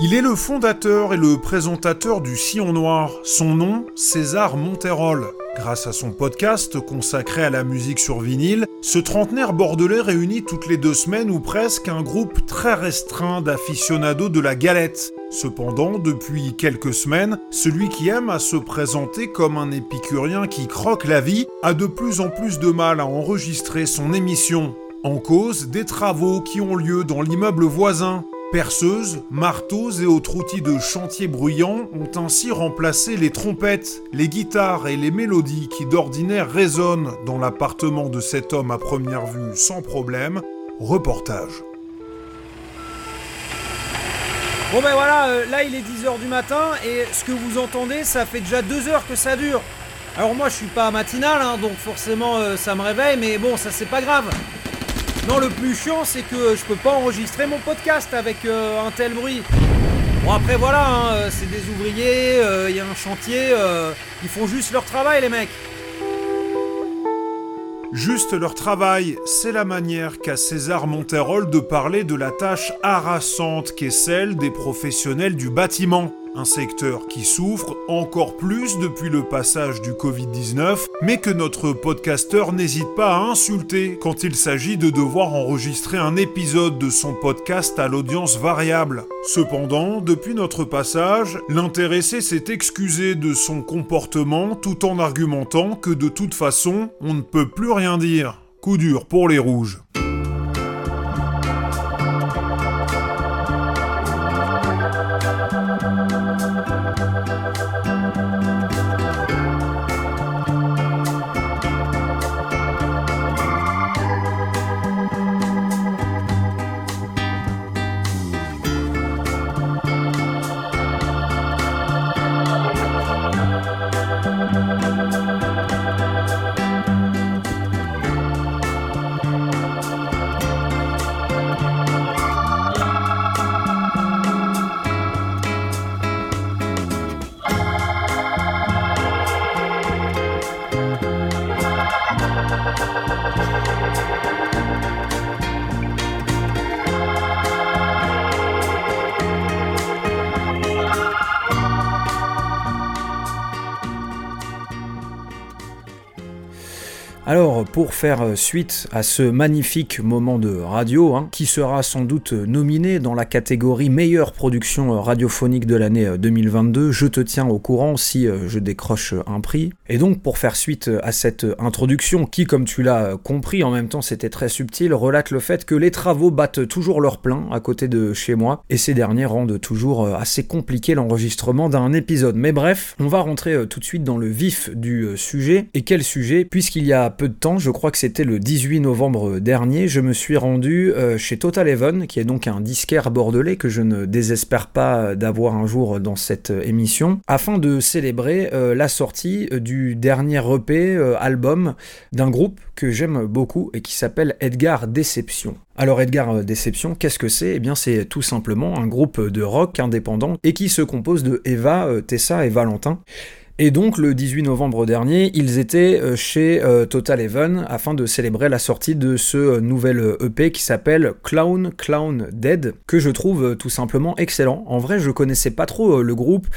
Il est le fondateur et le présentateur du Sillon Noir. Son nom, César Monterol. Grâce à son podcast consacré à la musique sur vinyle, ce trentenaire bordelais réunit toutes les deux semaines ou presque un groupe très restreint d'aficionados de la galette. Cependant, depuis quelques semaines, celui qui aime à se présenter comme un épicurien qui croque la vie a de plus en plus de mal à enregistrer son émission. En cause, des travaux qui ont lieu dans l'immeuble voisin. Perceuses, marteaux et autres outils de chantier bruyants ont ainsi remplacé les trompettes, les guitares et les mélodies qui d'ordinaire résonnent dans l'appartement de cet homme à première vue sans problème. Reportage. Bon ben voilà, euh, là il est 10h du matin et ce que vous entendez, ça fait déjà 2 heures que ça dure. Alors moi je suis pas matinal, hein, donc forcément euh, ça me réveille, mais bon ça c'est pas grave. Non, le plus chiant, c'est que je peux pas enregistrer mon podcast avec euh, un tel bruit. Bon, après, voilà, hein, euh, c'est des ouvriers, il y a un chantier, euh, ils font juste leur travail, les mecs. Juste leur travail, c'est la manière qu'a César Monterol de parler de la tâche harassante qu'est celle des professionnels du bâtiment. Un secteur qui souffre encore plus depuis le passage du Covid-19, mais que notre podcasteur n'hésite pas à insulter quand il s'agit de devoir enregistrer un épisode de son podcast à l'audience variable. Cependant, depuis notre passage, l'intéressé s'est excusé de son comportement tout en argumentant que de toute façon, on ne peut plus rien dire. Coup dur pour les rouges. Pour faire suite à ce magnifique moment de radio, hein, qui sera sans doute nominé dans la catégorie meilleure production radiophonique de l'année 2022, je te tiens au courant si euh, je décroche un prix. Et donc, pour faire suite à cette introduction, qui, comme tu l'as compris, en même temps c'était très subtil, relate le fait que les travaux battent toujours leur plein à côté de chez moi, et ces derniers rendent toujours euh, assez compliqué l'enregistrement d'un épisode. Mais bref, on va rentrer euh, tout de suite dans le vif du euh, sujet. Et quel sujet? Puisqu'il y a peu de temps, je crois que c'était le 18 novembre dernier, je me suis rendu euh, chez Total Even, qui est donc un disquaire bordelais que je ne désespère pas d'avoir un jour dans cette émission, afin de célébrer euh, la sortie du dernier EP euh, album d'un groupe que j'aime beaucoup et qui s'appelle Edgar Déception. Alors Edgar Déception, qu'est-ce que c'est? Eh bien c'est tout simplement un groupe de rock indépendant et qui se compose de Eva, Tessa et Valentin. Et donc le 18 novembre dernier, ils étaient euh, chez euh, Total Even afin de célébrer la sortie de ce euh, nouvel EP qui s'appelle Clown Clown Dead, que je trouve tout simplement excellent. En vrai, je connaissais pas trop le groupe,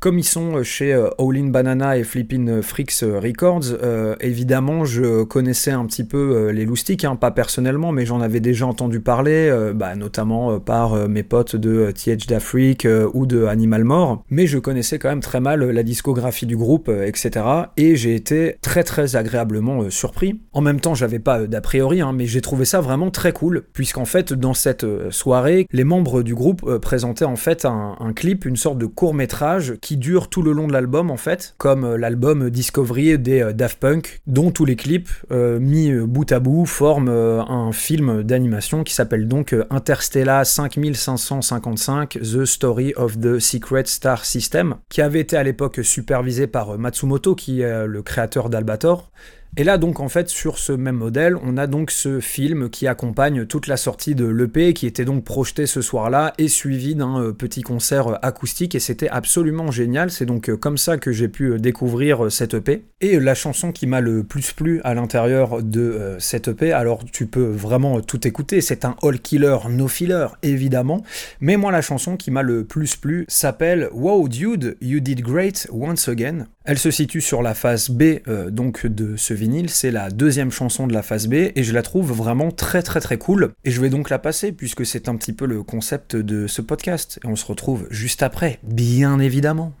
comme ils sont chez All In Banana et Flippin' Freaks Records. évidemment, je connaissais un petit peu les loustiques, hein, pas personnellement, mais j'en avais déjà entendu parler, bah, notamment par mes potes de TH d'Afrique ou de Animal More. Mais je connaissais quand même très mal la discographie du groupe, etc. Et j'ai été très très agréablement surpris. En même temps, j'avais pas d'a priori, hein, mais j'ai trouvé ça vraiment très cool, puisqu'en fait, dans cette soirée, les membres du groupe présentaient en fait un, clip, une sorte de court métrage qui dure tout le long de l'album en fait, comme l'album Discovery des Daft Punk, dont tous les clips mis bout à bout forment un film d'animation qui s'appelle donc Interstellar 5555 The Story of the Secret Star System, qui avait été à l'époque supervisé par Matsumoto, qui est le créateur d'Albator, et là donc en fait sur ce même modèle, on a donc ce film qui accompagne toute la sortie de l'EP qui était donc projeté ce soir-là et suivi d'un euh, petit concert acoustique et c'était absolument génial. C'est donc euh, comme ça que j'ai pu euh, découvrir cette EP. Et la chanson qui m'a le plus plu à l'intérieur de cette EP, alors tu peux vraiment tout écouter, c'est un all killer, no filler évidemment, mais moi la chanson qui m'a le plus plu s'appelle Wow Dude, You Did Great Once Again. Elle se situe sur la face B donc de ce c'est la deuxième chanson de la phase B et je la trouve vraiment très très très cool. Et je vais donc la passer puisque c'est un petit peu le concept de ce podcast. Et on se retrouve juste après, bien évidemment.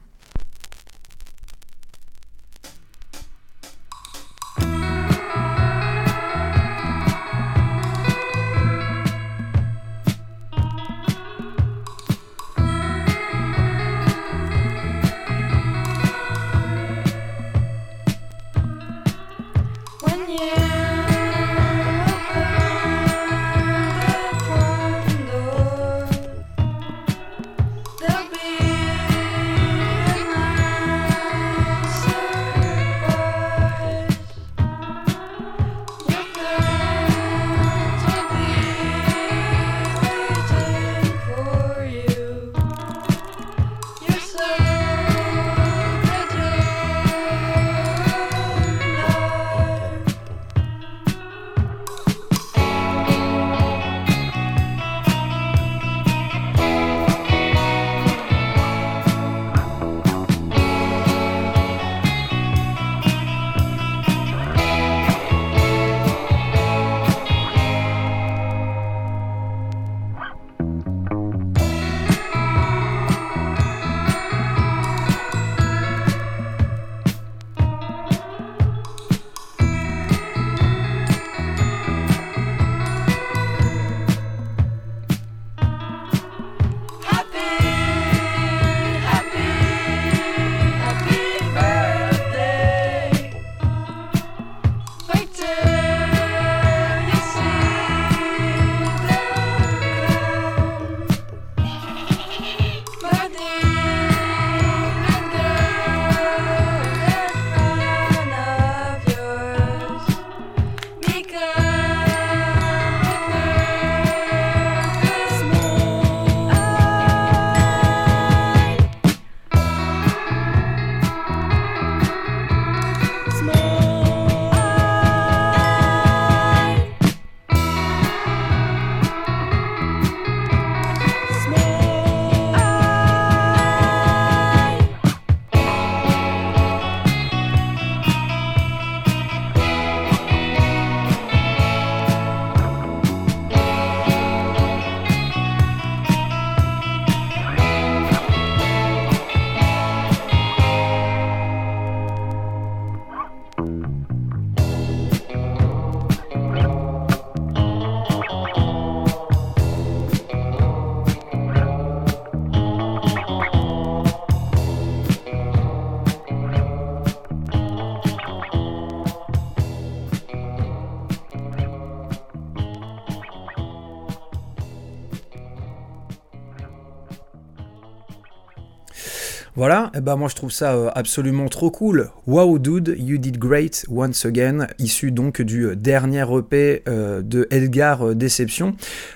Voilà, et eh ben moi je trouve ça euh, absolument trop cool. Wow dude, you did great once again, issu donc du euh, dernier EP euh, de Edgar Déception.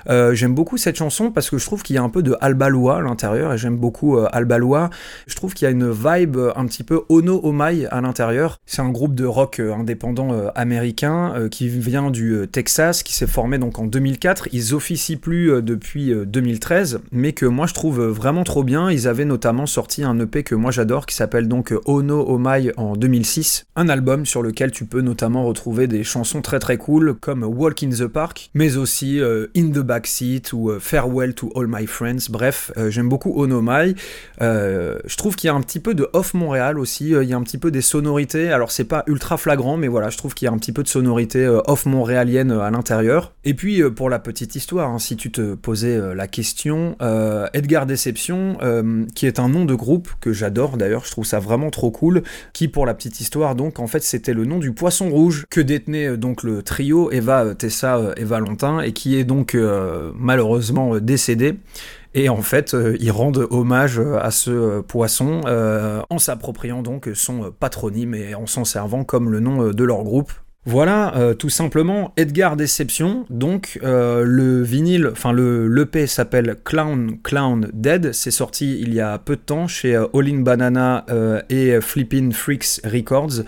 j'aime beaucoup cette chanson parce que je trouve qu'il y a un peu de Albalois à l'intérieur et j'aime beaucoup Albalois. Je trouve qu'il y a une vibe un petit peu Ono Omai à l'intérieur. C'est un groupe de rock indépendant américain qui vient du Texas, qui s'est formé donc en 2004. Ils officient plus depuis 2013, mais que moi je trouve vraiment trop bien. Ils avaient notamment sorti un EP Que moi j'adore qui s'appelle donc Ono Omai en 2006. Un album sur lequel tu peux notamment retrouver des chansons très très cool comme Walk in the Park, mais aussi In the Backseat ou Farewell to All My Friends. Bref, j'aime beaucoup Ono Omai. je trouve qu'il y a un petit peu de off Montréal aussi, il y a un petit peu des sonorités. Alors c'est pas ultra flagrant, mais voilà, je trouve qu'il y a un petit peu de sonorité off montréalienne à l'intérieur. Et puis pour la petite histoire, hein, si tu te posais la question, Edgar Déception, qui est un nom de groupe que j'adore d'ailleurs, je trouve ça vraiment trop cool, qui pour la petite histoire donc en fait c'était le nom du poisson rouge que détenait euh, donc le trio Eva, euh, Tessa euh, et Valentin et qui est donc malheureusement décédé. Et en fait, ils rendent hommage à ce poisson en s'appropriant donc son patronyme et en s'en servant comme le nom de leur groupe. Voilà, euh, tout simplement, Edgar Déception. Donc, euh, le vinyle, enfin, le l'EP s'appelle Clown Clown Dead. C'est sorti il y a peu de temps chez euh, All in Banana et Flippin' Freaks Records.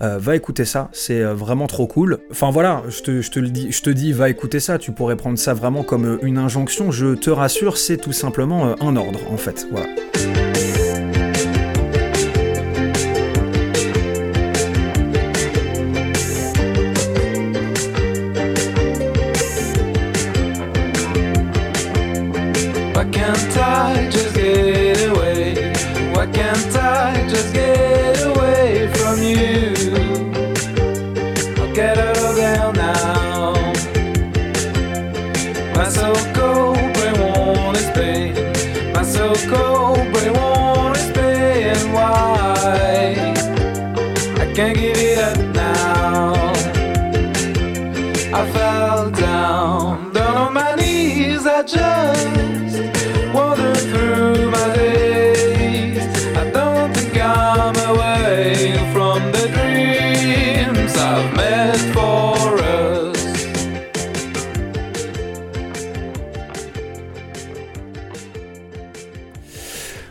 va écouter ça, c'est vraiment trop cool. Enfin, voilà, je te, dis, je te dis, va écouter ça. Tu pourrais prendre ça vraiment comme une injonction. Je te rassure, c'est tout simplement un ordre, en fait. Voilà. so cold, but it won't explain why. I can't give it up now. I fell down, down on my knees, I just.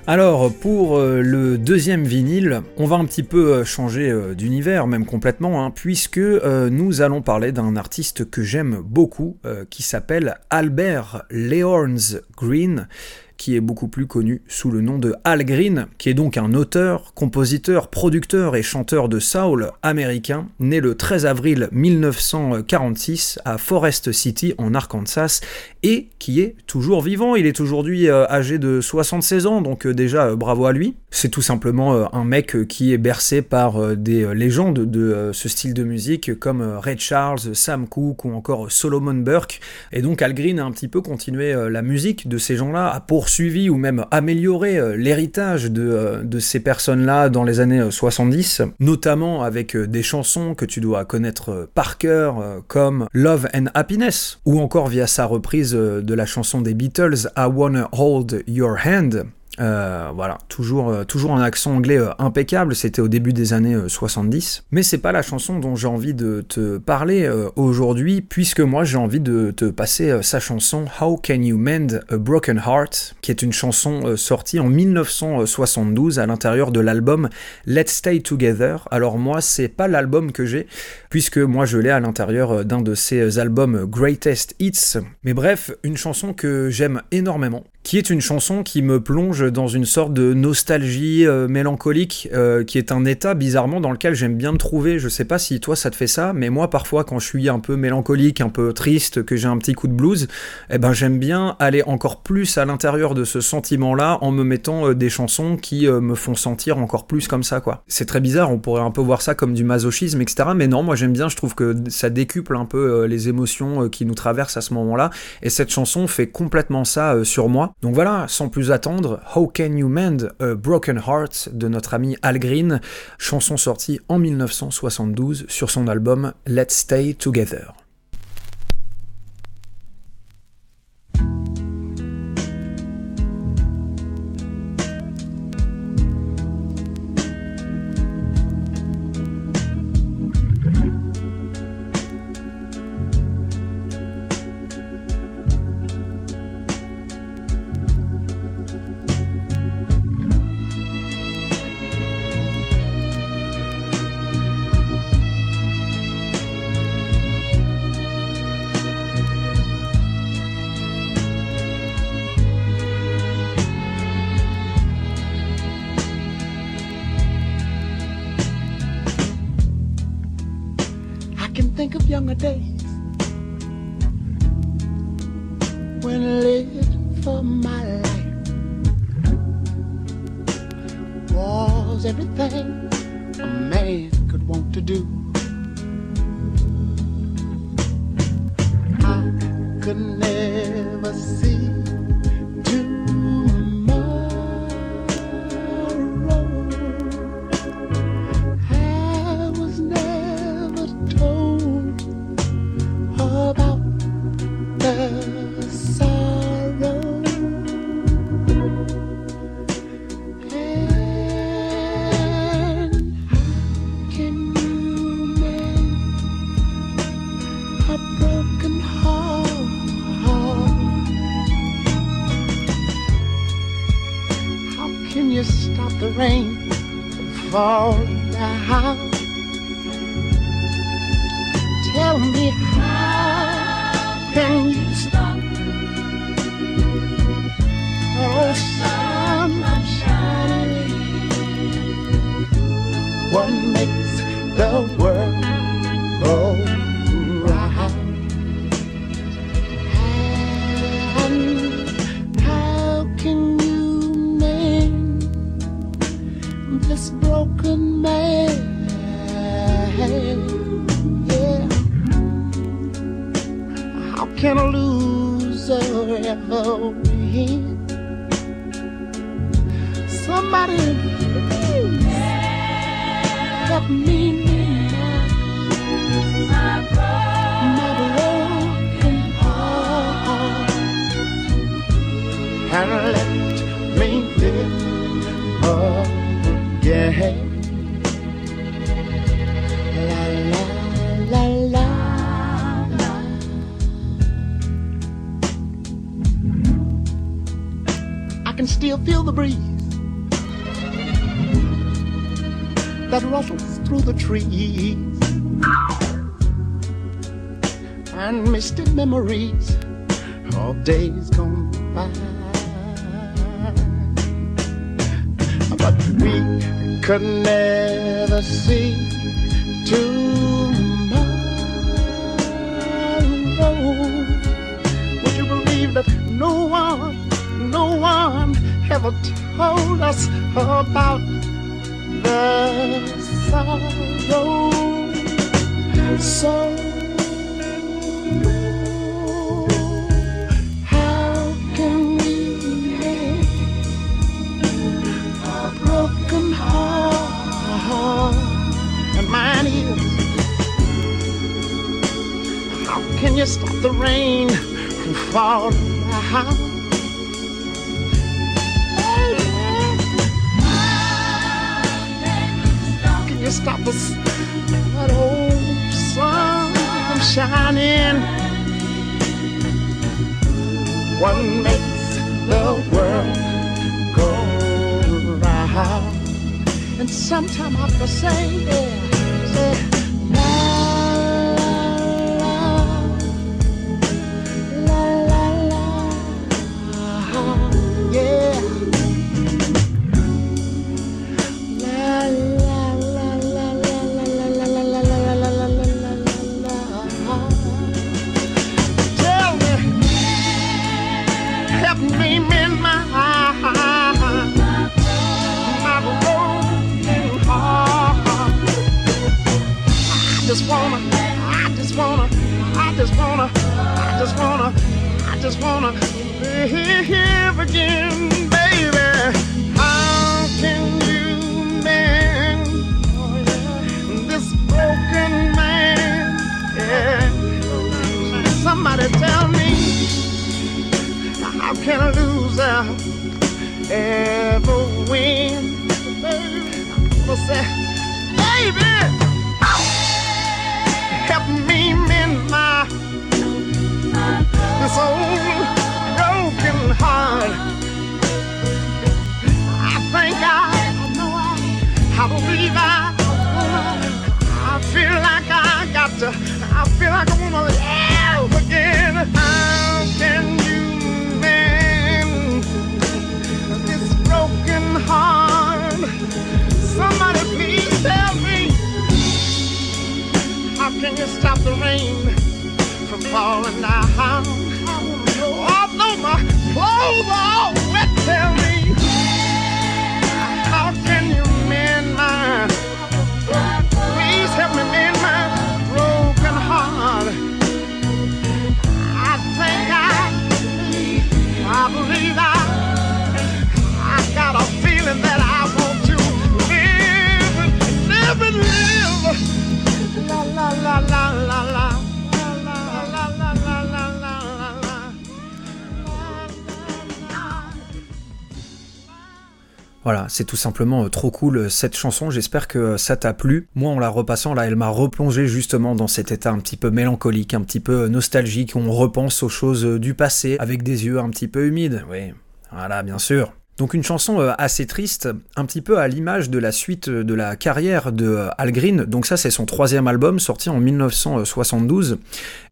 Alors, pour euh, le deuxième vinyle, on va un petit peu euh, changer euh, d'univers, même complètement, hein, puisque nous allons parler d'un artiste que j'aime beaucoup, qui s'appelle Albert Leorns Green qui est beaucoup plus connu sous le nom de Al Green, qui est donc un auteur, compositeur, producteur et chanteur de soul américain, né le 13 avril 1946 à Forest City en Arkansas, et qui est toujours vivant. Il est aujourd'hui euh, âgé de 76 ans, donc euh, déjà euh, bravo à lui. C'est tout simplement un mec qui est bercé par des légendes de ce style de musique comme Ray Charles, Sam Cooke ou encore Solomon Burke. Et donc Al Green a un petit peu continué la musique de ces gens-là, a ou même amélioré l'héritage de, de ces personnes-là dans les années 70, notamment avec des chansons que tu dois connaître par cœur, comme Love and Happiness, ou encore via sa reprise de la chanson des Beatles I Wanna Hold Your Hand, euh, voilà, toujours, euh, toujours un accent anglais euh, impeccable, c'était au début des années 70. Mais c'est pas la chanson dont j'ai envie de te parler aujourd'hui, puisque moi j'ai envie de te passer sa chanson How Can You Mend a Broken Heart, qui est une chanson sortie en 1972 à l'intérieur de l'album Let's Stay Together. Alors moi, c'est pas l'album que j'ai, puisque moi je l'ai à l'intérieur d'un de ces albums Greatest Hits. Mais bref, une chanson que j'aime énormément, qui est une chanson qui me plonge dans une sorte de nostalgie euh, mélancolique, euh, qui est un état bizarrement dans lequel j'aime bien me trouver. Je sais pas si toi ça te fait ça, mais moi parfois quand je suis un peu mélancolique, un peu triste, que j'ai un petit coup de blues, eh ben j'aime bien aller encore plus à l'intérieur de ce sentiment-là en me mettant euh, des chansons qui me font sentir encore plus comme ça, quoi. C'est très bizarre, on pourrait un peu voir ça comme du masochisme, etc. Mais non, moi j'aime bien, je trouve que ça décuple un peu les émotions qui nous traversent à ce moment-là, et cette chanson fait complètement ça sur moi. Donc voilà, sans plus attendre, How Can You Mend a Broken Heart de notre ami Al Green, chanson sortie en 1972 sur son album Let's Stay Together. rain fall down. feel the breeze that rustles through the trees and misty memories of days gone by. But we could never see tomorrow. Would you believe that no one, no one? ever told us about the sorrow. So how can we have a broken heart? And mine is. How can you stop the rain from falling? stop us. But oh, sun shining, what makes the world go round? And sometimes I have to say, yeah. Voilà, c'est tout simplement euh, trop cool euh, cette chanson, j'espère que euh, ça t'a plu. Moi en la repassant là, elle m'a replongé justement dans cet état un petit peu mélancolique, un petit peu nostalgique, on repense aux choses du passé avec des yeux un petit peu humides. Oui, voilà, bien sûr. Donc une chanson euh, assez triste, un petit peu à l'image de la suite de la carrière de euh, Al Green. Donc ça c'est son troisième album sorti en 1972.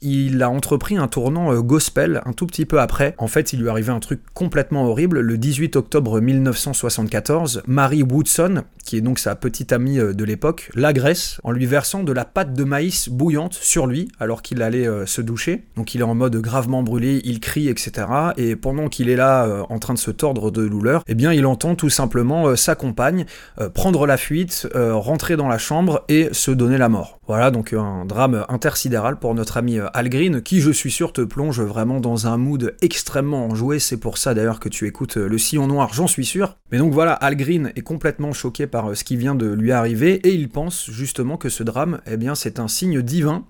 Il a entrepris un tournant euh, gospel un tout petit peu après. En fait il lui arrivait un truc complètement horrible. Le 18 octobre 1974, Mary Woodson, qui est donc sa petite amie de l'époque, l'agresse en lui versant de la pâte de maïs bouillante sur lui alors qu'il allait se doucher. Donc il est en mode gravement brûlé, il crie, etc. Et pendant qu'il est là en train de se tordre de douleur, eh bien il entend tout simplement euh, sa compagne euh, prendre la fuite, euh, rentrer dans la chambre et se donner la mort. Voilà donc un drame intersidéral pour notre ami Al qui je suis sûr te plonge vraiment dans un mood extrêmement enjoué, c'est pour ça d'ailleurs que tu écoutes le sillon noir, j'en suis sûr. Mais donc voilà, Al Green est complètement choqué par ce qui vient de lui arriver et il pense justement que ce drame, eh bien c'est un signe divin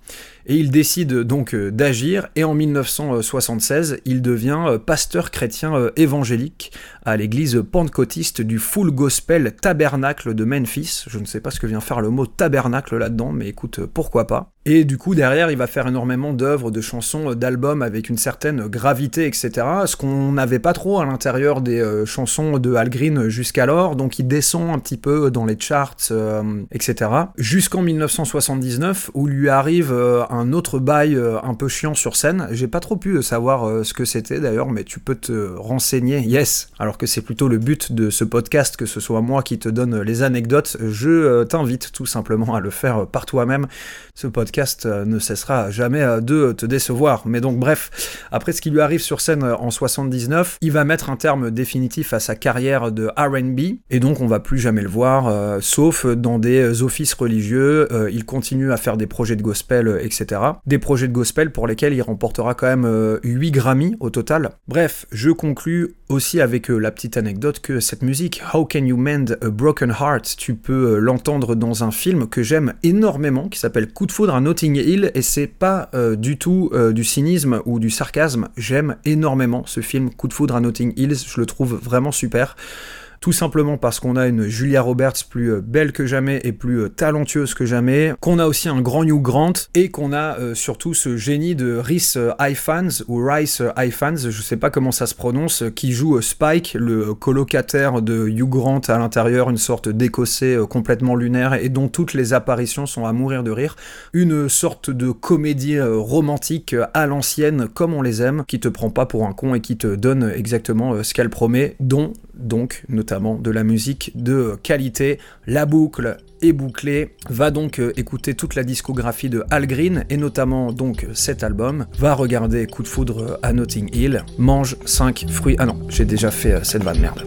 et il décide donc d'agir et en 1976, il devient pasteur chrétien évangélique à l'église pentecôtiste du Full Gospel Tabernacle de Memphis. Je ne sais pas ce que vient faire le mot tabernacle là-dedans, mais écoute, pourquoi pas. Et du coup, derrière, il va faire énormément d'œuvres, de chansons, d'albums avec une certaine gravité, etc. Ce qu'on n'avait pas trop à l'intérieur des euh, chansons de Al Green jusqu'alors. Donc il descend un petit peu dans les charts, euh, etc. Jusqu'en 1979, où lui arrive euh, un autre bail un peu chiant sur scène. J'ai pas trop pu savoir ce que c'était d'ailleurs, mais tu peux te renseigner. Yes. Alors que c'est plutôt le but de ce podcast que ce soit moi qui te donne les anecdotes. Je t'invite tout simplement à le faire par toi-même. Ce podcast euh, ne cessera jamais euh, de te décevoir. Mais donc bref, après ce qui lui arrive sur scène euh, en 79, il va mettre un terme définitif à sa carrière de RB, et donc on va plus jamais le voir, sauf dans des offices religieux, il continue à faire des projets de gospel, etc. Des projets de gospel pour lesquels il remportera quand même 8 Grammy au total. Bref, je conclus aussi avec la petite anecdote que cette musique, How Can You Mend a Broken Heart, tu peux l'entendre dans un film que j'aime énormément, qui s'appelle Coup de foudre à Notting Hill et c'est pas euh, du tout euh, du cynisme ou du sarcasme. J'aime énormément ce film Coup de foudre à Notting Hill, je le trouve vraiment super tout simplement parce qu'on a une Julia Roberts plus euh, belle que jamais et plus euh, talentueuse que jamais, qu'on a aussi un grand Hugh Grant et qu'on a euh, surtout ce génie de Rhys Ifans ou Rice Ifans, je sais pas comment ça se prononce, qui joue Spike, le colocataire de Hugh Grant à l'intérieur, une sorte d'écossais complètement lunaire et dont toutes les apparitions sont à mourir de rire. Une sorte de comédie romantique à l'ancienne comme on les aime, qui te prend pas pour un con et qui te donne exactement ce qu'elle promet, dont donc notamment de la musique de qualité. La boucle est bouclée. Va donc euh, écouter toute la discographie de Al Green et notamment donc cet album. Va regarder Coup de foudre à Notting Hill. Mange 5 fruits. Ah non, j'ai déjà fait euh, cette vanne merde.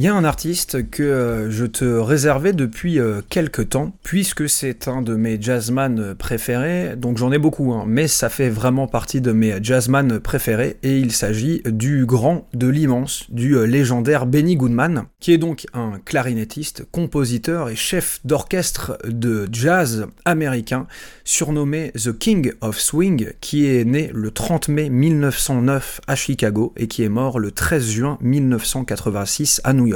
Il y a un artiste que euh, je te réservais depuis euh, quelques temps, puisque c'est un de mes jazzman préférés, donc j'en ai beaucoup, hein, mais ça fait vraiment partie de mes jazzman préférés, et il s'agit du grand, de l'immense, du euh, légendaire Benny Goodman, qui est donc un clarinettiste, compositeur et chef d'orchestre de jazz américain, surnommé The King of Swing, qui est né le 30 mai 1909 à Chicago et qui est mort le 13 juin 1986 à New York.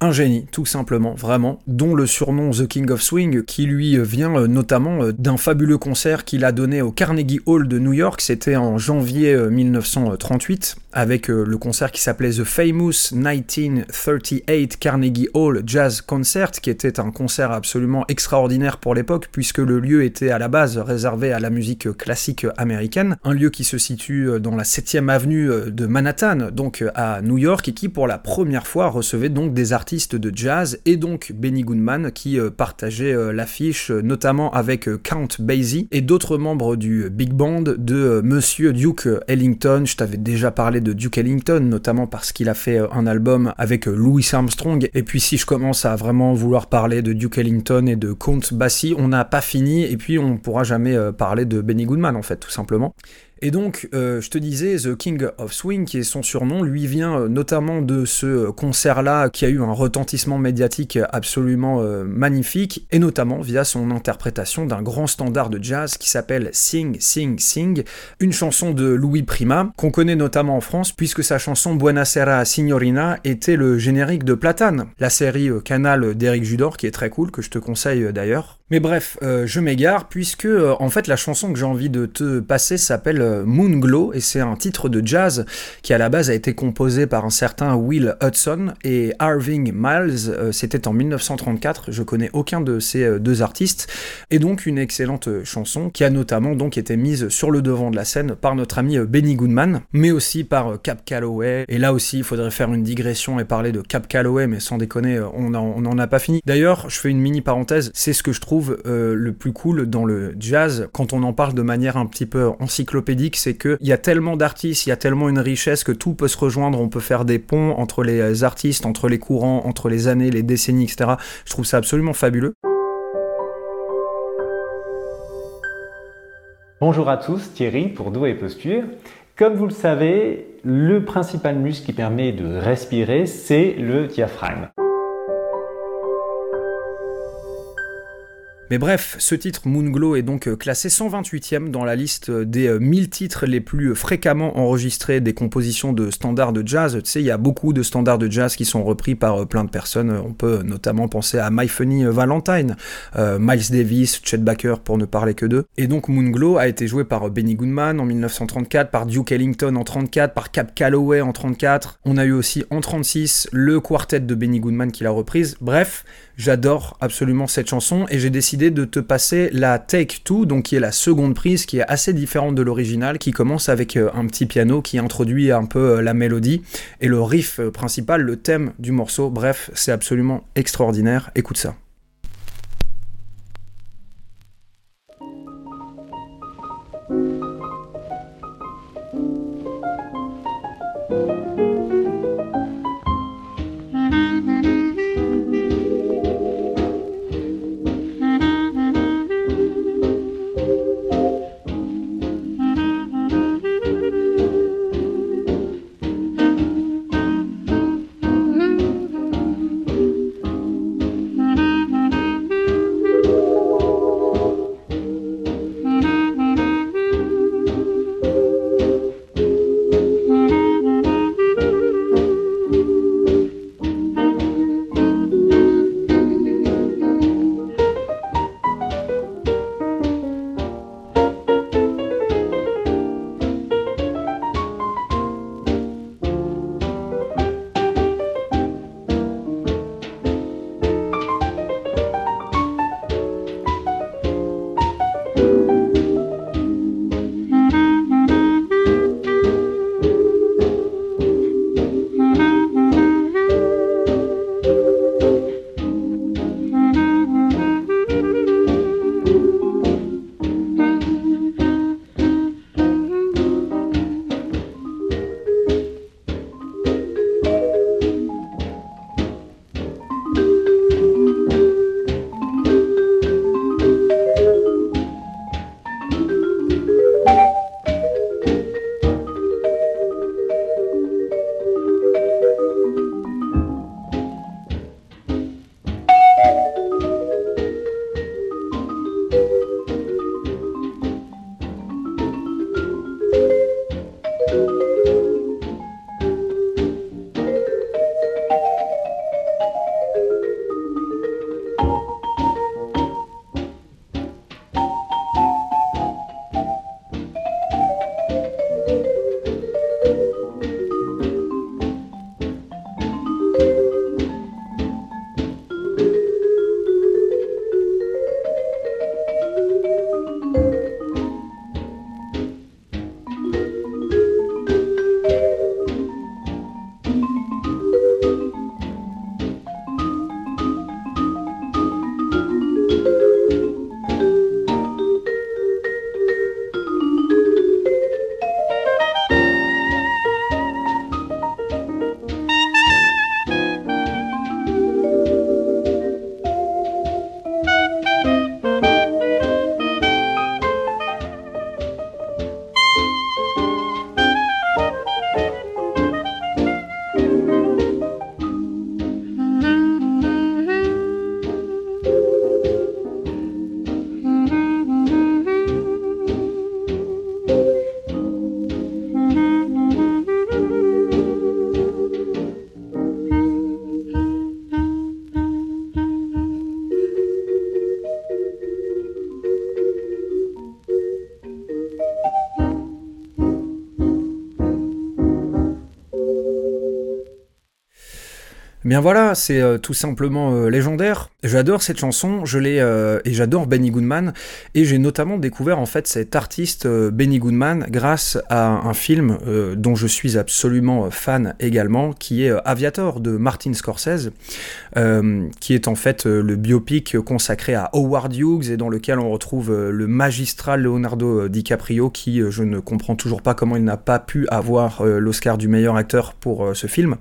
Un génie, tout simplement, vraiment, dont le surnom The King of Swing, qui lui vient euh, notamment euh, d'un fabuleux concert qu'il a donné au Carnegie Hall de New York, c'était en janvier 1938, avec euh, le concert qui s'appelait The Famous 1938 Carnegie Hall Jazz Concert, qui était un concert absolument extraordinaire pour l'époque, puisque le lieu était à la base réservé à la musique classique américaine, un lieu qui se situe euh, dans la 7ème avenue euh, de Manhattan, donc à New York, et qui pour la première fois recevait donc des artistes de jazz, et donc Benny Goodman qui partageait l'affiche notamment avec Count Basie et d'autres membres du big band de Monsieur Duke Ellington. De Duke Ellington, notamment parce qu'il a fait euh, un album avec euh, Louis Armstrong. Et puis si je commence à vraiment vouloir parler de Duke Ellington et de Count Basie, on n'a pas fini et puis on pourra jamais euh, parler de Benny Goodman en fait, tout simplement. Et donc, euh, je te disais, The King of Swing, qui est son surnom, lui vient euh, notamment de ce euh, concert-là qui a eu un retentissement médiatique absolument magnifique, et notamment via son interprétation d'un grand standard de jazz qui s'appelle Sing, Sing, Sing, une chanson de Louis Prima, qu'on connaît notamment en France, puisque sa chanson Buonasera Signorina était le générique de Platane, la série Canal d'Eric Judor, qui est très cool, que je te conseille d'ailleurs. Mais bref, je m'égare, puisque en fait la chanson que j'ai envie de te passer s'appelle Moon Glow et c'est un titre de jazz qui à la base a été composé par un certain Will Hudson et Irving Miles. Euh, c'était en 1934. Je connais aucun de ces euh, deux artistes et donc une excellente chanson qui a notamment donc été mise sur le devant de la scène par notre ami euh, Benny Goodman, mais aussi par Cap Calloway. Et là aussi, il faudrait faire une digression et parler de Cap Calloway, mais sans déconner, on n'en a pas fini. D'ailleurs, je fais une mini parenthèse. C'est ce que je trouve le plus cool dans le jazz quand on en parle de manière un petit peu encyclopédique c'est qu'il y a tellement d'artistes, il y a tellement une richesse que tout peut se rejoindre, on peut faire des ponts entre les artistes, entre les courants, entre les années, les décennies, etc. Je trouve ça absolument fabuleux. Bonjour à tous, Thierry pour Dos et Posture. Comme vous le savez, le principal muscle qui permet de respirer, c'est le diaphragme. Mais bref, ce titre Moonglow est donc euh, classé 128e dans la liste euh, des 1000 euh, titres les plus fréquemment enregistrés des compositions de standards de jazz. Tu sais, il y a beaucoup de standards de jazz qui sont repris par plein de personnes. On peut notamment penser à My Funny Valentine, Miles Davis, Chet Baker pour ne parler que d'eux. Et donc Moonglow a été joué par Benny Goodman en 1934, par Duke Ellington en 34, par Cap Calloway en 34. On a eu aussi en 36 le quartet de Benny Goodman qui l'a reprise. Bref, J'adore absolument cette chanson et j'ai décidé de te passer la Take 2, donc qui est la seconde prise, qui est assez différente de l'original, qui commence avec euh, un petit piano qui introduit un peu euh, la mélodie et le riff euh, principal, le thème du morceau. Bref, c'est absolument extraordinaire. Écoute ça. Bien voilà, c'est euh, tout simplement euh, légendaire. J'adore cette chanson, je l'ai euh, et j'adore Benny Goodman et j'ai notamment découvert en fait cet artiste Benny Goodman grâce à un film dont je suis absolument fan également, qui est Aviator de Martin Scorsese, qui est en fait le biopic consacré à Howard Hughes et dans lequel on retrouve le magistral Leonardo DiCaprio qui je ne comprends toujours pas comment il n'a pas pu avoir l'Oscar du meilleur acteur pour ce film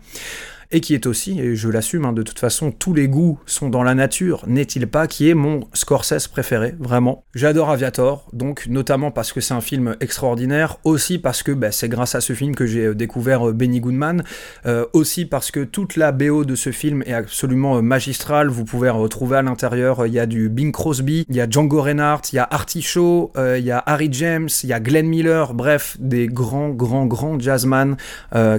et qui est aussi, et je l'assume, hein, de toute façon, tous les goûts sont dans la nature, n'est-il pas, qui est mon Scorsese préféré, vraiment. J'adore Aviator, donc notamment parce que c'est un film extraordinaire, aussi parce que bah, c'est grâce à ce film que j'ai euh, découvert euh, Benny Goodman, euh, aussi parce que toute la BO de ce film est absolument magistrale, vous pouvez retrouver à l'intérieur, il y a du Bing Crosby, il y a Django Reinhardt, il y a Artie Shaw, il y a Harry James, il y a Glenn Miller, bref, des grands, grands, grands jazzman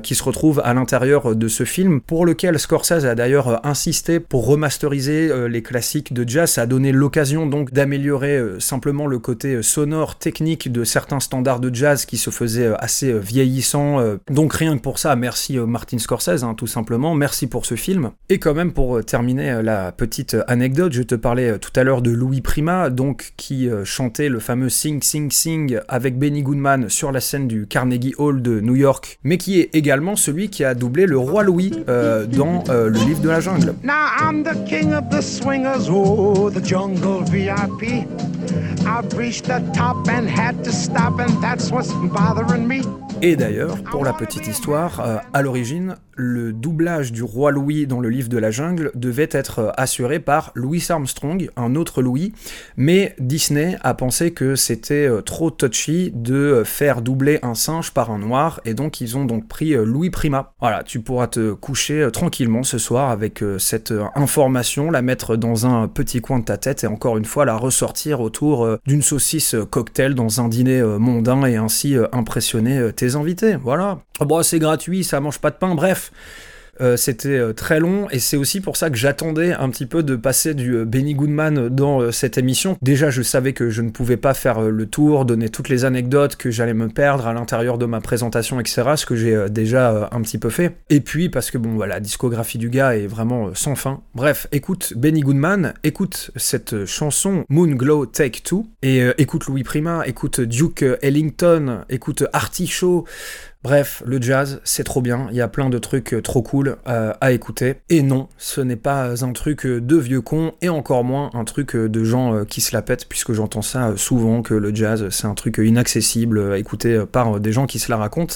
qui se retrouvent à l'intérieur de ce film pour lequel Scorsese a d'ailleurs euh, insisté pour remasteriser euh, les classiques de jazz. Ça a donné l'occasion donc d'améliorer euh, simplement le côté sonore, technique de certains standards de jazz qui se faisaient assez vieillissants. Donc rien que pour ça, merci Martin Scorsese, hein, tout simplement. Merci pour ce film. Et quand même pour terminer la petite anecdote, je te parlais tout à l'heure de Louis Prima, donc qui chantait le fameux Sing Sing Sing avec Benny Goodman sur la scène du Carnegie Hall de New York, mais qui est également celui qui a doublé le roi Louis euh, dans euh, le livre de la jungle. Now I'm the king of the swingers, oh, the jungle VIP. I've reached the top and had to stop, and that's what's bothering me. Et d'ailleurs, pour la petite histoire, euh, à l'origine, le doublage du roi Louis dans le livre de la jungle devait être assuré par Louis Armstrong, un autre Louis, mais Disney a pensé que c'était trop touchy de faire doubler un singe par un noir, et donc ils ont donc pris Louis Prima. Voilà, tu pourras te coucher tranquillement ce soir avec cette information, la mettre dans un petit coin de ta tête et encore une fois la ressortir autour d'une saucisse cocktail dans un dîner mondain et ainsi impressionner tes invités, voilà. Oh, bon, c'est gratuit, ça mange pas de pain, bref. Euh, c'était euh, très long et c'est aussi pour ça que j'attendais un petit peu de passer du euh, Benny Goodman dans cette émission. Déjà, je savais que je ne pouvais pas faire le tour, donner toutes les anecdotes, que j'allais me perdre à l'intérieur de ma présentation, etc. Ce que j'ai déjà un petit peu fait. Et puis parce que bon, voilà, la discographie du gars est vraiment sans fin. Bref, écoute Benny Goodman, écoute cette chanson Moon Glow Take Two et écoute Louis Prima, écoute Duke Ellington, écoute Artie Shaw. Bref, le jazz, c'est trop bien, il y a plein de trucs euh, trop cool euh, à écouter. Et non, ce n'est pas un truc euh, de vieux con, et encore moins un truc de gens qui se la pètent, puisque j'entends ça souvent, que le jazz, c'est un truc inaccessible à écouter par des gens qui se la racontent.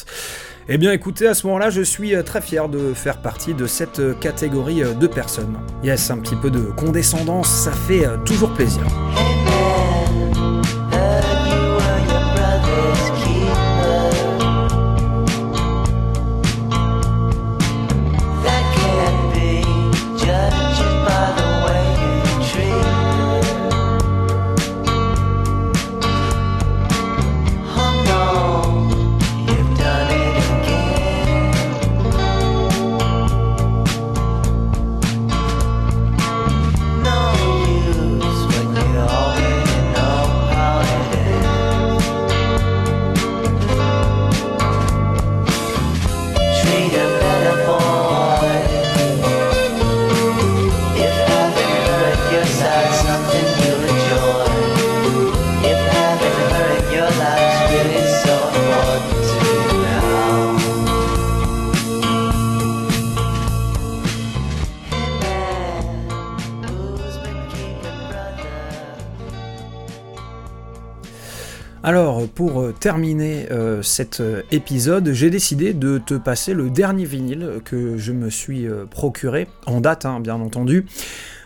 Eh bien écoutez, à ce moment-là, je suis très fier de faire partie de cette catégorie de personnes. Yes, un petit peu de condescendance, ça fait toujours plaisir. Pour euh, terminer euh, cet euh, épisode, j'ai décidé de te passer le dernier vinyle que je me suis procuré, en date hein, bien entendu,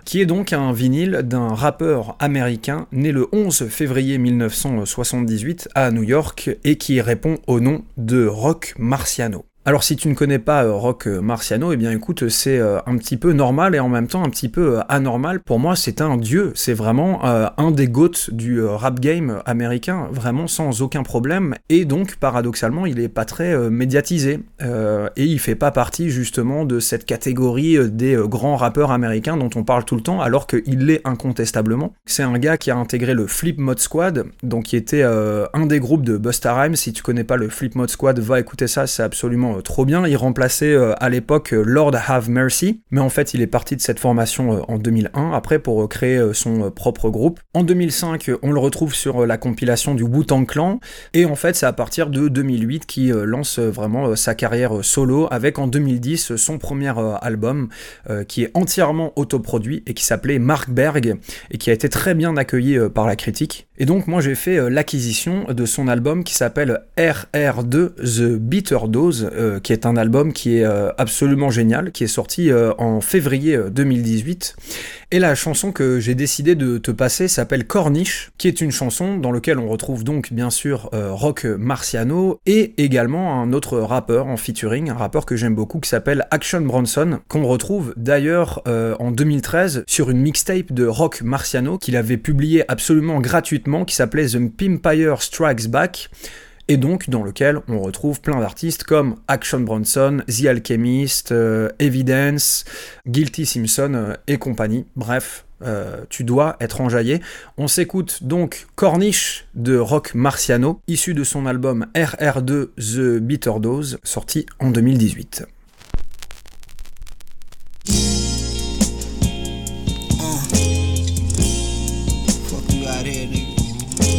qui est donc un vinyle d'un rappeur américain né le 11 février 1978 à New York et qui répond au nom de Rock Marciano. Alors si tu ne connais pas euh, Rock euh, Marciano, eh bien écoute, c'est euh, un petit peu normal et en même temps un petit peu anormal. Pour moi, c'est un dieu, c'est vraiment un des goats du rap game américain, vraiment sans aucun problème. Et donc, paradoxalement, il est pas très médiatisé. et il fait pas partie justement de cette catégorie des grands rappeurs américains dont on parle tout le temps, alors qu'il l'est incontestablement. C'est un gars qui a intégré le Flip Mode Squad, donc qui était un des groupes de Busta Rhymes. Si tu connais pas le Flip Mode Squad, va écouter ça, c'est absolument vraiment trop bien. Il remplaçait à l'époque Lord Have Mercy, mais en fait il est parti de cette formation en 2001 après pour créer son propre groupe. En 2005, on le retrouve sur la compilation du Wu-Tang Clan, et en fait c'est à partir de 2008 qu'il lance vraiment sa carrière solo avec en 2010 son premier album qui est entièrement autoproduit et qui s'appelait Mark Berg et qui a été très bien accueilli par la critique. Et donc moi j'ai fait l'acquisition de son album qui s'appelle RR2 The Bitter Dose, euh, qui est un album qui est euh, absolument génial, qui est sorti euh, en février 2018. Et la chanson que j'ai décidé de te passer s'appelle Corniche, qui est une chanson dans laquelle on retrouve donc bien sûr Rock Marciano et également un autre rappeur en featuring, un rappeur que j'aime beaucoup qui s'appelle Action Bronson, qu'on retrouve d'ailleurs en 2013 sur une mixtape de Rock Marciano qu'il avait publié absolument gratuitement qui s'appelait The Pimpire Strikes Back et donc dans lequel on retrouve plein d'artistes comme Action Bronson, The Alchemist, euh, Evidence, Guilty Simpson euh, et compagnie. Bref, euh, tu dois être enjaillé. On s'écoute donc Corniche de Rock Marciano, issu de son album RR2 The Bitter Dose, sorti en 2018.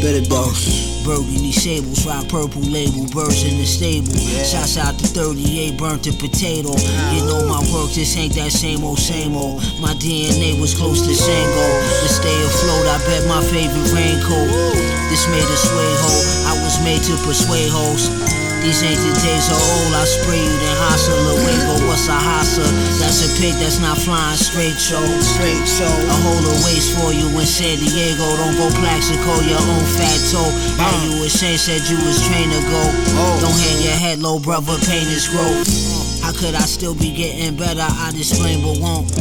Birdie these sables, rock purple label, birds in the stable. Yeah. Shots out to 38, burnt to potato. You know my work, this ain't that same old, same old. My DNA was close to Shango. To stay afloat, I bet my favorite raincoat. This made a sway hole, I was made to persuade hoes. These ain't the days of old. I spray you, then hustle away. But what's a hassa? That's a pig that's not flying straight, show. Straight, show. I hold a waist for you in San Diego. Don't go Plaxico, your own fat toe. How you ashamed said you was trained to go. Oh. Don't hang your head low, brother. Pain is growth. How could I still be getting better? I explain but won't.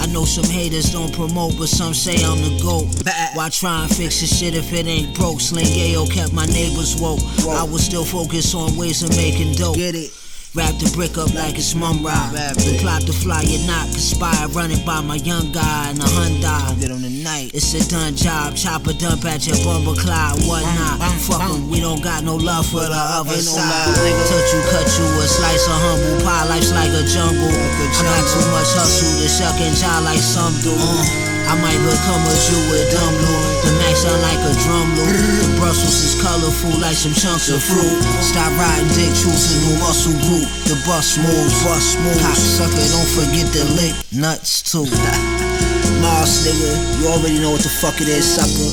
I know some haters don't promote, but some say I'm the GOAT. Why try and fix the shit if it ain't broke? Sling Ayo kept my neighbors woke. I was still focused on ways of making dope. Get it? Wrap the brick up like it's mum rock. The plot to fly your knock, conspire, running by my young guy in a Hyundai. Get on the night. It's a done job, chopper dump at your bumper cloud, whatnot. Fuck em, we don't got no love for the other side. Touch you, cut you a slice of humble pie, life's like a jungle. I got too much hustle to shuck and jive like some do. I might become a Jew with dumb loop. The max sound like a drum loop. Brussels is colorful like some chunks of fruit. Stop riding dick, choose a new muscle group. The bus moves, bus moves. Cop sucker, don't forget the lick nuts too. Mars nigga, you already know what the fuck it is, sucker.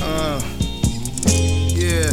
Uh, yeah,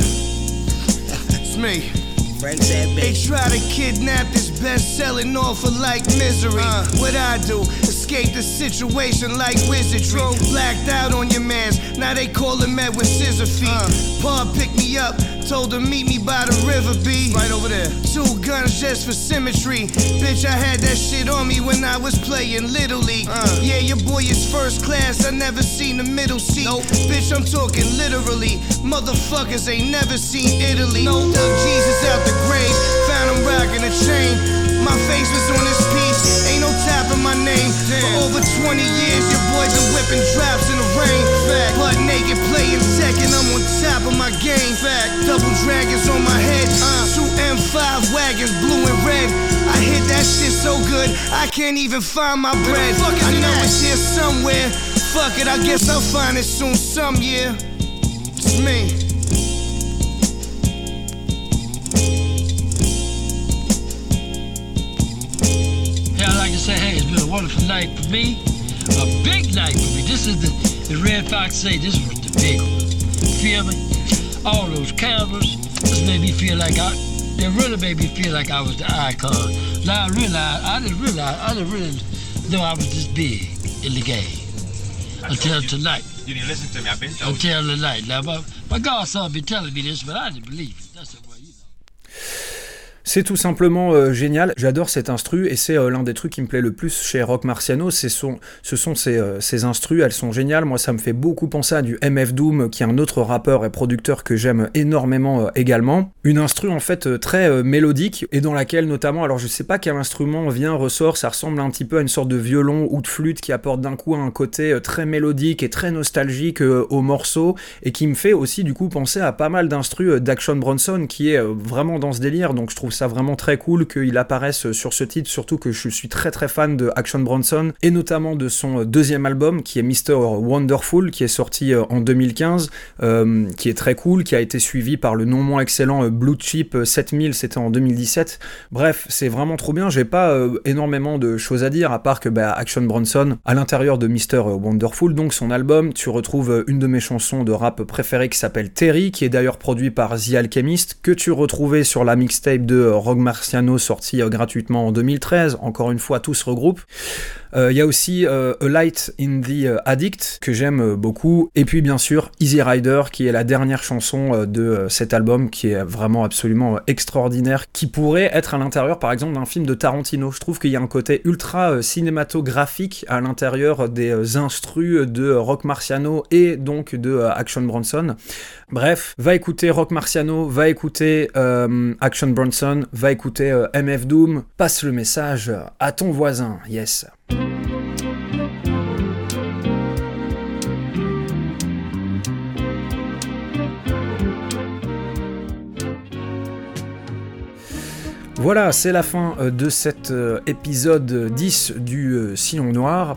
it's me. They try to kidnap this best-selling author like misery. Uh, what I do? Escape the situation like wizardry. Blacked out on your mans, now they call him Ed with scissor feet. Uh. Pa picked me up, told him meet me by the river B. Right over there. Two guns just for symmetry. Bitch, I had that shit on me when I was playing Little League. Uh. Yeah, your boy is first class, I never seen the middle seat. Nope. Bitch, I'm talking literally. Motherfuckers ain't never seen Italy. Nope. Dug Jesus out the grave, found him rocking a chain. My face was on his piece, no my name. For over 20 years, your boy been whipping traps in the rain. Fact. Butt naked, playing second, I'm on top of my game. Fact. Double dragons on my head. Uh, two M5 wagons, blue and red. I hit that shit so good, I can't even find my bread. Fuck I know it's here somewhere. Fuck it, I guess I'll find it soon, some year. It's me. Wonderful night for me. A big night for me. This is the, the Red Fox say, this was the big one. Feel me? All those cameras, this made me feel like I, it really made me feel like I was the icon. Now I realized, I didn't realize, I didn't really know I was this big in the game. Until tonight. You didn't listen to me, I've been told Until tonight. Now, my, my godson been telling me this, but I didn't believe it. That's the way, you know. C'est tout simplement euh, génial. J'adore cet instru et c'est euh, l'un des trucs qui me plaît le plus chez Rock Marciano. Son, ce sont ces, euh, ces instrus, elles sont géniales. Moi, ça me fait beaucoup penser à du MF Doom, qui est un autre rappeur et producteur que j'aime énormément également. Une instru en fait très mélodique et dans laquelle notamment, alors je sais pas quel instrument vient, ressort, ça ressemble un petit peu à une sorte de violon ou de flûte qui apporte d'un coup un côté très mélodique et très nostalgique au morceau et qui me fait aussi du coup penser à pas mal d'instrus d'Action Bronson qui est vraiment dans ce délire. Donc je trouve trouve ça vraiment très cool qu'il apparaisse sur ce titre, surtout que je suis très très fan de Action Bronson et notamment de son deuxième album qui est Mr. Wonderful qui est sorti en 2015, qui est très cool, qui a été suivi par le non moins excellent Blue Chip 7000, c'était en 2017. Bref, c'est vraiment trop bien. J'ai pas énormément de choses à dire à part que bah, Action Bronson à l'intérieur de Mr. Wonderful, donc son album, tu retrouves une de mes chansons de rap préférées qui s'appelle Terry, qui est d'ailleurs produit par The Alchemist, que tu retrouvais sur la mixtape de Rogue Marciano sortie euh, gratuitement en 2013. Encore une fois, tout se regroupe. Euh, il y a aussi euh, A Light in the euh, Addict que j'aime beaucoup. Et puis bien sûr Easy Rider qui est la dernière chanson de cet album qui est vraiment absolument extraordinaire, qui pourrait être à l'intérieur par exemple d'un film de Tarantino. Je trouve qu'il y a un côté ultra cinématographique à l'intérieur des instrus de Rock Marciano et donc de Action Bronson. Bref, va écouter Rock Marciano, va écouter Action Bronson, va écouter MF Doom, passe le message à ton voisin, yes. Voilà, c'est la fin euh, de cet euh, épisode 10 du euh, Sillon Noir.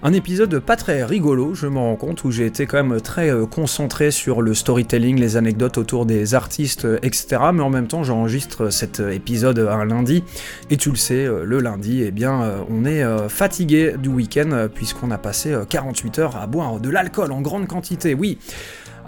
Un épisode pas très rigolo, je me rends compte, où j'ai été quand même très concentré sur le storytelling, les anecdotes autour des artistes, etc. Mais en même temps, j'enregistre cet épisode un lundi, et tu le sais, le lundi, eh bien, on est fatigué du week-end, puisqu'on a passé 48 heures à boire de l'alcool en grande quantité, oui.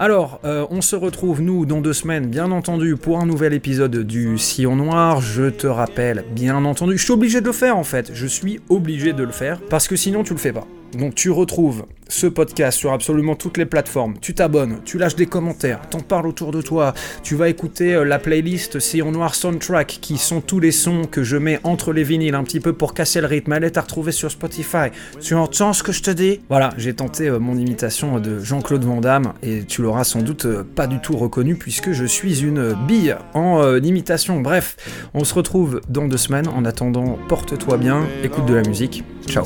Alors, euh, on se retrouve, nous, dans deux semaines, bien entendu, pour un nouvel épisode du Sillon Noir. Je te rappelle, bien entendu, je suis obligé de le faire en fait. Je suis obligé de le faire, parce que sinon tu le fais pas. Donc tu retrouves ce podcast sur absolument toutes les plateformes. Tu t'abonnes, tu lâches des commentaires, t'en parles autour de toi. Tu vas écouter euh, la playlist Sillon Noir Soundtrack qui sont tous les sons que je mets entre les vinyles un petit peu pour casser le rythme. Elle est à retrouver sur Spotify. Tu entends ce que je te dis? Voilà, j'ai tenté euh, mon imitation de Jean-Claude Van Damme et tu l'auras sans doute euh, pas du tout reconnu puisque je suis une bille en imitation. Bref, on se retrouve dans deux semaines. En attendant, porte-toi bien, écoute de la musique. Ciao.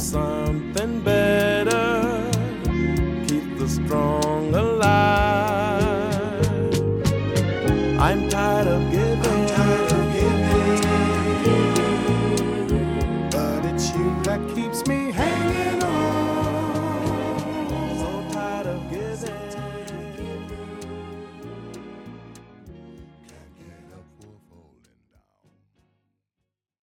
the strong alive.